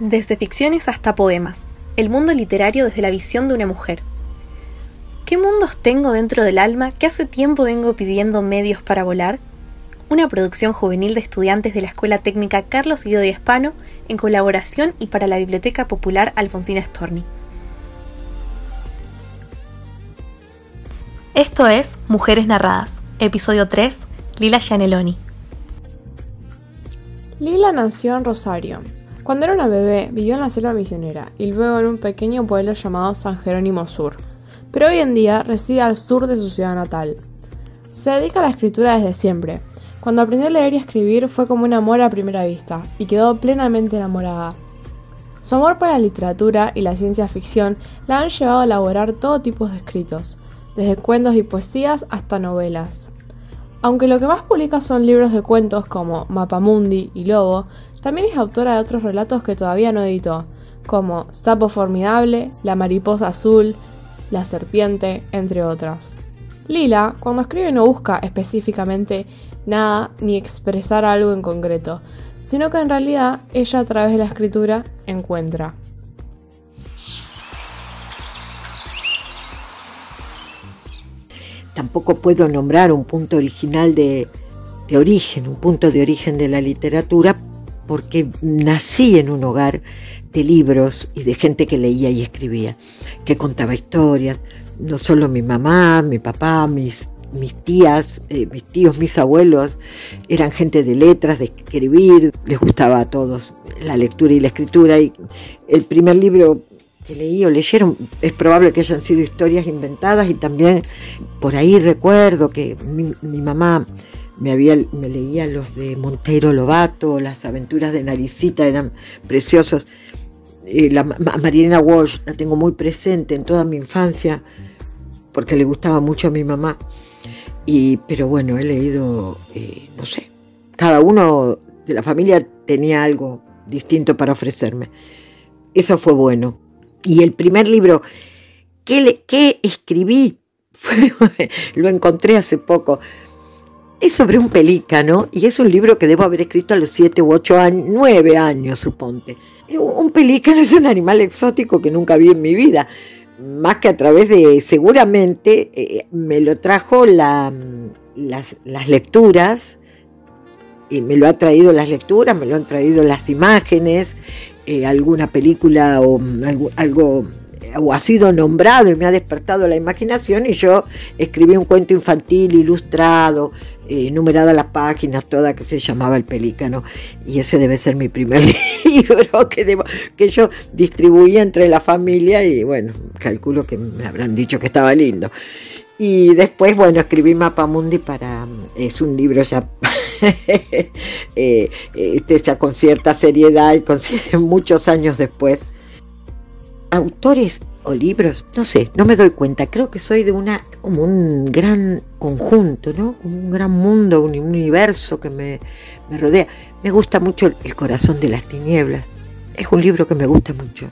Desde ficciones hasta poemas, el mundo literario desde la visión de una mujer. ¿Qué mundos tengo dentro del alma que hace tiempo vengo pidiendo medios para volar? Una producción juvenil de estudiantes de la Escuela Técnica Carlos Guido de Hispano en colaboración y para la Biblioteca Popular Alfonsina Storni. Esto es Mujeres Narradas, episodio 3, Lila Gianelloni. Lila nació en Rosario. Cuando era una bebé, vivió en la selva misionera y luego en un pequeño pueblo llamado San Jerónimo Sur, pero hoy en día reside al sur de su ciudad natal. Se dedica a la escritura desde siempre. Cuando aprendió a leer y escribir fue como un amor a primera vista y quedó plenamente enamorada. Su amor por la literatura y la ciencia ficción la han llevado a elaborar todo tipo de escritos, desde cuentos y poesías hasta novelas. Aunque lo que más publica son libros de cuentos como Mapamundi y Lobo, también es autora de otros relatos que todavía no editó, como Sapo Formidable, La Mariposa Azul, La Serpiente, entre otras. Lila, cuando escribe no busca específicamente nada ni expresar algo en concreto, sino que en realidad ella a través de la escritura encuentra. tampoco puedo nombrar un punto original de, origen, un punto de origen de la literatura, porque nací en un hogar de libros y de gente que leía y escribía, que contaba historias, no solo mi mamá, mi papá, mis, mis tías, eh, mis tíos, mis abuelos, eran gente de letras, de escribir, les gustaba a todos la lectura y la escritura. Y el primer libro que leí o leyeron, es probable que hayan sido historias inventadas y también por ahí recuerdo que mi, mamá me, había, me leía los de Monteiro Lobato, las aventuras de Naricita, eran preciosos. Eh, la, Marilena Walsh la tengo muy presente en toda mi infancia porque le gustaba mucho a mi mamá. Y, pero bueno, he leído, eh, no sé, cada uno de la familia tenía algo distinto para ofrecerme. Eso fue bueno. Y el primer libro que, que escribí, lo encontré hace poco, es sobre un pelícano y es un libro que debo haber escrito a los siete u ocho años, nueve años, suponte. Un pelícano es un animal exótico que nunca vi en mi vida, más que a través de, seguramente, eh, me lo trajo la, las, las, lecturas, y me lo ha traído las lecturas, me lo han traído las imágenes, eh, alguna película o mm, algo, o ha sido nombrado y me ha despertado la imaginación y yo escribí un cuento infantil ilustrado, eh, numerada las páginas, toda que se llamaba El Pelícano. Y ese debe ser mi primer libro que, que yo distribuí entre la familia y bueno, calculo que me habrán dicho que estaba lindo. Y después, bueno, escribí Mapamundi para, es un libro ya eh, este, ya con cierta seriedad y con muchos años después. Autores o libros, no sé, no me doy cuenta, creo que soy de una, como un gran conjunto, ¿no? Un gran mundo, un universo que me, rodea. Me gusta mucho El corazón de las tinieblas, es un libro que me gusta mucho,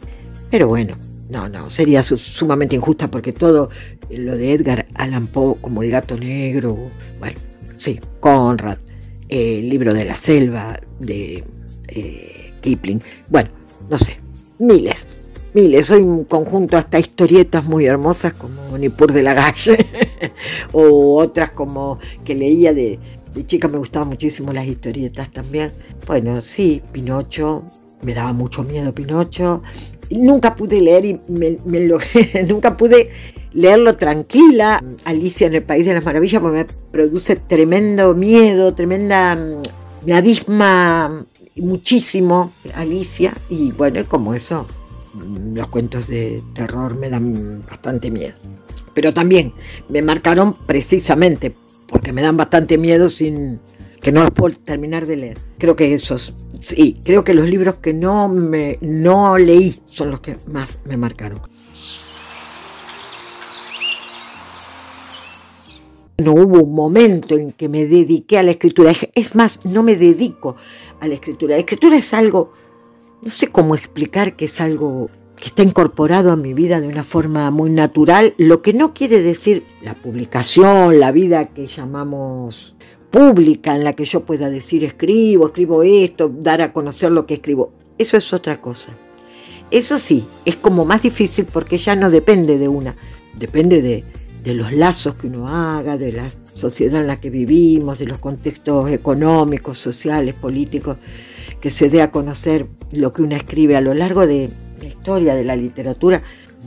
pero bueno, no, no, sería sumamente injusta porque todo lo de Edgar Allan Poe, como El gato negro, bueno, sí, Conrad, el libro de la selva de eh, Kipling. Bueno, no sé, miles, miles. Soy un conjunto hasta historietas muy hermosas como Nipur de la Galle o otras como que leía de, de chica me gustaban muchísimo las historietas también. Bueno, sí, Pinocho, me daba mucho miedo Pinocho. Nunca pude leer y me, nunca pude leerlo tranquila. Alicia en el País de las Maravillas me produce tremendo miedo, tremenda... Mm, me abisma muchísimo Alicia y bueno, como eso, mm, los cuentos de terror me dan bastante miedo. Pero también me marcaron precisamente porque me dan bastante miedo sin que no los puedo terminar de leer. Creo que esos, sí, creo que los libros que no me no leí son los que más me marcaron. No hubo un momento en que me dediqué a la escritura. Es más, no me dedico a la escritura. La escritura es algo, no sé cómo explicar que es algo que está incorporado a mi vida de una forma muy natural, lo que no quiere decir la publicación, la vida que llamamos pública, en la que yo pueda decir escribo, escribo esto, dar a conocer lo que escribo. eso es otra cosa. Eso sí, es como más difícil porque ya no depende de una, depende de, de los lazos que uno haga, de la sociedad en la que vivimos, de los contextos económicos, sociales, políticos, que se dé a conocer lo que uno escribe a lo largo de la historia de la literatura.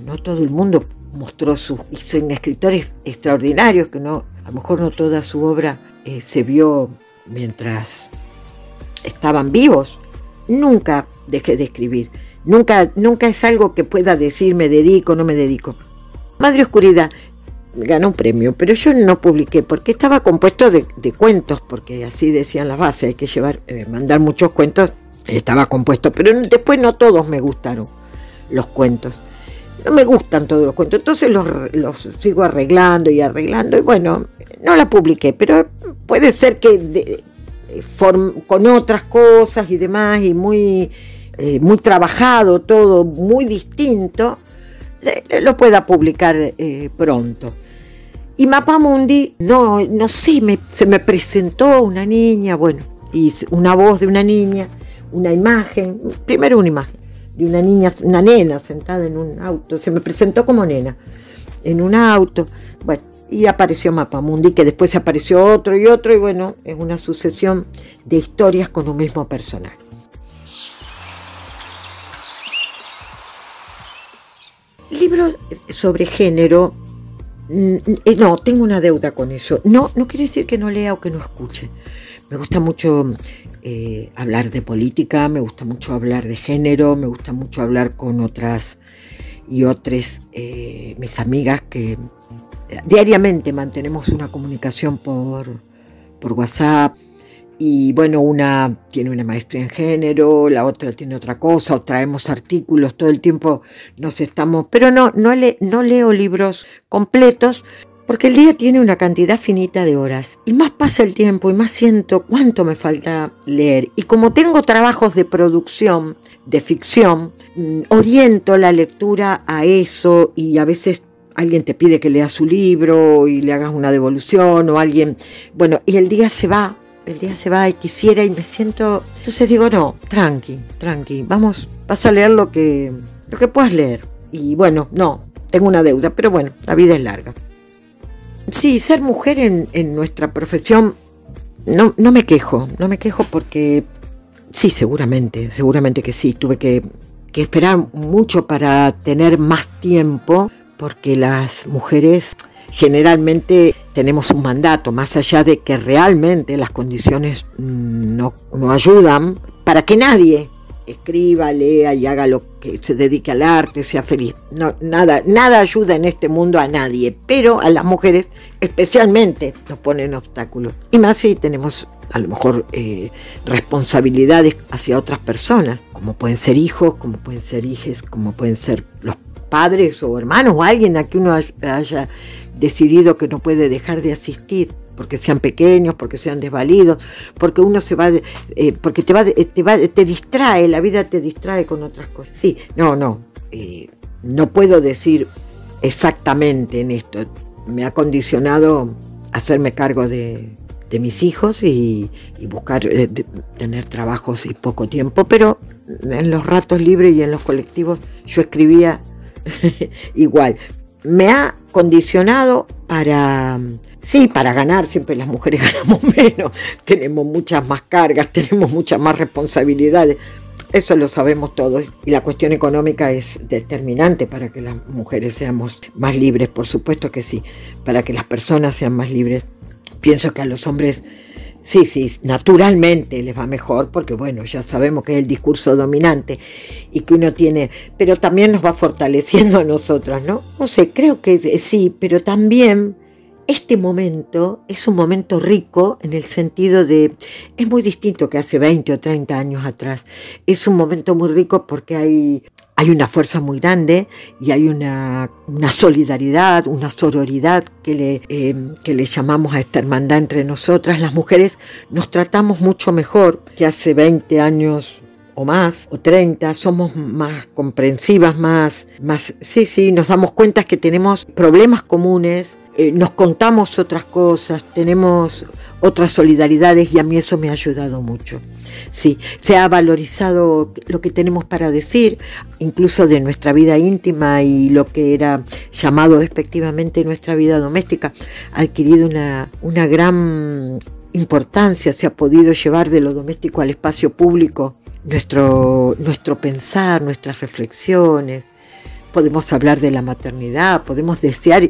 No todo el mundo mostró sus escritores extraordinarios, que no, a lo mejor no toda su obra eh, se vio mientras estaban vivos. Nunca dejé de escribir. Nunca, nunca es algo que pueda decir me dedico, no me dedico. Madre Oscuridad ganó un premio, pero yo no publiqué porque estaba compuesto de, cuentos, porque así decían las bases, hay que llevar, eh, mandar muchos cuentos, estaba compuesto, pero después no todos me gustaron los cuentos. No me gustan todos los cuentos, entonces los, los sigo arreglando y arreglando y bueno, no la publiqué, pero puede ser que con otras cosas y demás y muy, eh, muy trabajado todo, muy distinto, lo pueda publicar eh, pronto. Y Mapamundi, no, no sé, se me presentó una niña, bueno, y una voz de una niña, una imagen, primero una imagen de una niña, una nena sentada en un auto, se me presentó como nena, en un auto, bueno, y apareció Mapamundi, que después apareció otro y otro, y bueno, es una sucesión de historias con un mismo personaje. Libros sobre género, mm, eh, no, tengo una deuda con eso. No, no quiere decir que no lea o que no escuche. Me gusta mucho eh, hablar de política, me gusta mucho hablar de género, me gusta mucho hablar con otras y otras eh, mis amigas que diariamente mantenemos una comunicación por, por WhatsApp. Y bueno, una tiene una maestría en género, la otra tiene otra cosa, o traemos artículos, todo el tiempo nos estamos, pero no, no, no leo libros completos porque el día tiene una cantidad finita de horas y más pasa el tiempo y más siento cuánto me falta leer. Y como tengo trabajos de producción, de ficción, mm, oriento la lectura a eso y a veces alguien te pide que leas su libro y le hagas una devolución o alguien, bueno, y el día se va, el día se va y quisiera y me siento, entonces digo, no, tranqui, tranqui, vamos, vas a leer lo que, lo que puedas leer. Y bueno, no, tengo una deuda, pero bueno, la vida es larga. Sí, ser mujer en, nuestra profesión, no, no me quejo, no me quejo porque sí, seguramente, seguramente que sí, tuve que, que esperar mucho para tener más tiempo porque las mujeres generalmente tenemos un mandato, más allá de que realmente las condiciones no, ayudan. Para que nadie escriba, lea y haga lo que se dedique al arte, sea feliz. No, nada, nada ayuda en este mundo a nadie, pero a las mujeres especialmente nos ponen obstáculos. Y más si tenemos a lo mejor eh, responsabilidades hacia otras personas, como pueden ser hijos, como pueden ser hijes, como pueden ser los padres o hermanos o alguien a que uno haya decidido que no puede dejar de asistir porque sean pequeños, porque sean desvalidos, porque uno se va, eh, porque te va, te va, te distrae, la vida te distrae con otras cosas. Sí, no, no, eh, no puedo decir exactamente en esto. Me ha condicionado hacerme cargo de, mis hijos y, buscar eh, tener trabajos y poco tiempo, pero en los ratos libres y en los colectivos yo escribía igual. Me ha condicionado para, sí, para ganar, siempre las mujeres ganamos menos, tenemos muchas más cargas, tenemos muchas más responsabilidades, eso lo sabemos todos y la cuestión económica es determinante para que las mujeres seamos más libres, por supuesto que sí, para que las personas sean más libres. Pienso que a los hombres Sí, sí, naturalmente les va mejor porque, bueno, ya sabemos que es el discurso dominante y que uno tiene, pero también nos va fortaleciendo a nosotras, ¿no? No sé, creo que sí, pero también este momento es un momento rico en el sentido de, es muy distinto que hace 20 o 30 años atrás, es un momento muy rico porque hay hay una fuerza muy grande y hay una, solidaridad, una sororidad que le, eh, que le llamamos a esta hermandad entre nosotras. Las mujeres nos tratamos mucho mejor que hace 20 años o más, o 30, somos más comprensivas, más, más, sí, sí, nos damos cuenta que tenemos problemas comunes, eh, nos contamos otras cosas, tenemos otras solidaridades y a mí eso me ha ayudado mucho. Sí, se ha valorizado lo que tenemos para decir, incluso de nuestra vida íntima y lo que era llamado despectivamente nuestra vida doméstica, ha adquirido una, una gran importancia, se ha podido llevar de lo doméstico al espacio público nuestro, nuestro pensar, nuestras reflexiones, podemos hablar de la maternidad, podemos desear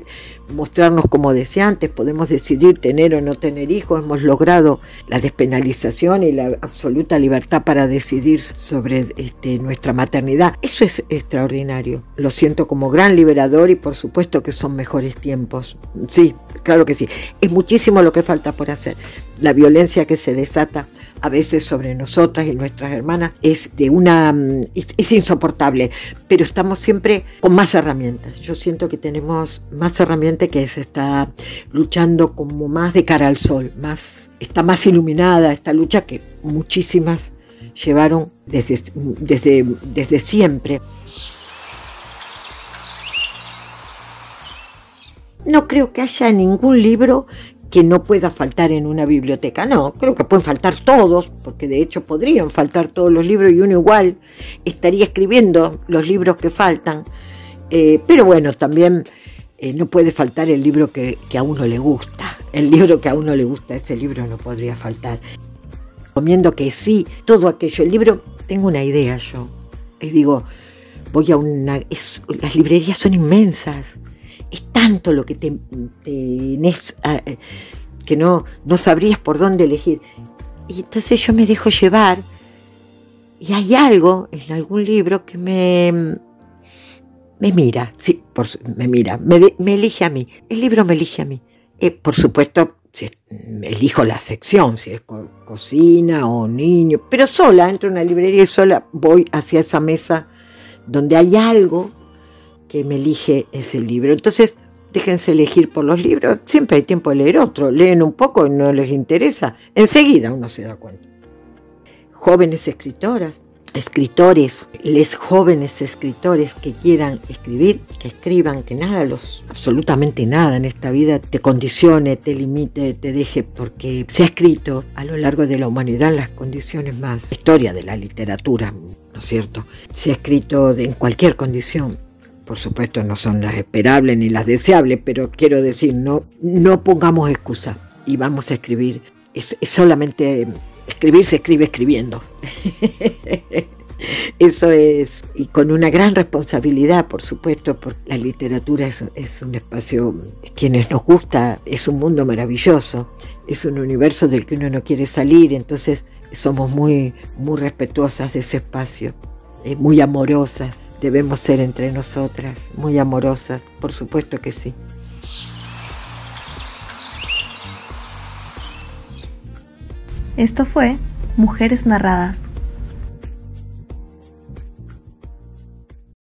mostrarnos como deseantes, podemos decidir tener o no tener hijos, hemos logrado la despenalización y la absoluta libertad para decidir sobre este, nuestra maternidad. Eso es extraordinario, lo siento como gran liberador y por supuesto que son mejores tiempos. Sí, claro que sí, es muchísimo lo que falta por hacer. La violencia que se desata a veces sobre nosotras y nuestras hermanas es de una mm, es, insoportable, pero estamos siempre con más herramientas. Yo siento que tenemos más herramientas que se está luchando como más de cara al sol, más está más iluminada esta lucha que muchísimas llevaron desde, desde, desde siempre. No creo que haya ningún libro que no pueda faltar en una biblioteca. No, creo que pueden faltar todos, porque de hecho podrían faltar todos los libros y uno igual estaría escribiendo los libros que faltan. Eh, pero bueno, también eh, no puede faltar el libro que, a uno le gusta. El libro que a uno le gusta, ese libro no podría faltar. Recomiendo que sí, todo aquello. El libro, tengo una idea yo. Y digo, voy a una... las librerías son inmensas es tanto lo que te, tenés ah, eh, que no, no sabrías por dónde elegir. Y entonces yo me dejo llevar y hay algo en algún libro que me, me mira, sí, me mira, me, elige a mí. El libro me elige a mí. Eh, por supuesto, elijo la sección, si es cocina o niño, pero sola, entro en una librería y sola voy hacia esa mesa donde hay algo que me elige ese libro. Entonces, déjense elegir por los libros. Siempre hay tiempo de leer otro. Leen un poco y no les interesa. Enseguida uno se da cuenta. Jóvenes escritoras, escritores, les jóvenes escritores que quieran escribir, que escriban, que nada, los, absolutamente nada en esta vida te condicione, te limite, te deje, porque se ha escrito a lo largo de la humanidad las condiciones más, historia de la literatura, ¿no es cierto? Se ha escrito en cualquier condición, por supuesto no son las esperables ni las deseables, pero quiero decir, no, no pongamos excusa y vamos a escribir. Es, solamente escribir se escribe escribiendo. Eso es, y con una gran responsabilidad, por supuesto, porque la literatura es, es, un espacio, quienes nos gusta, es un mundo maravilloso, es un universo del que uno no quiere salir, entonces somos muy, muy respetuosas de ese espacio, eh, muy amorosas. Debemos ser entre nosotras muy amorosas, por supuesto que sí. Esto fue Mujeres Narradas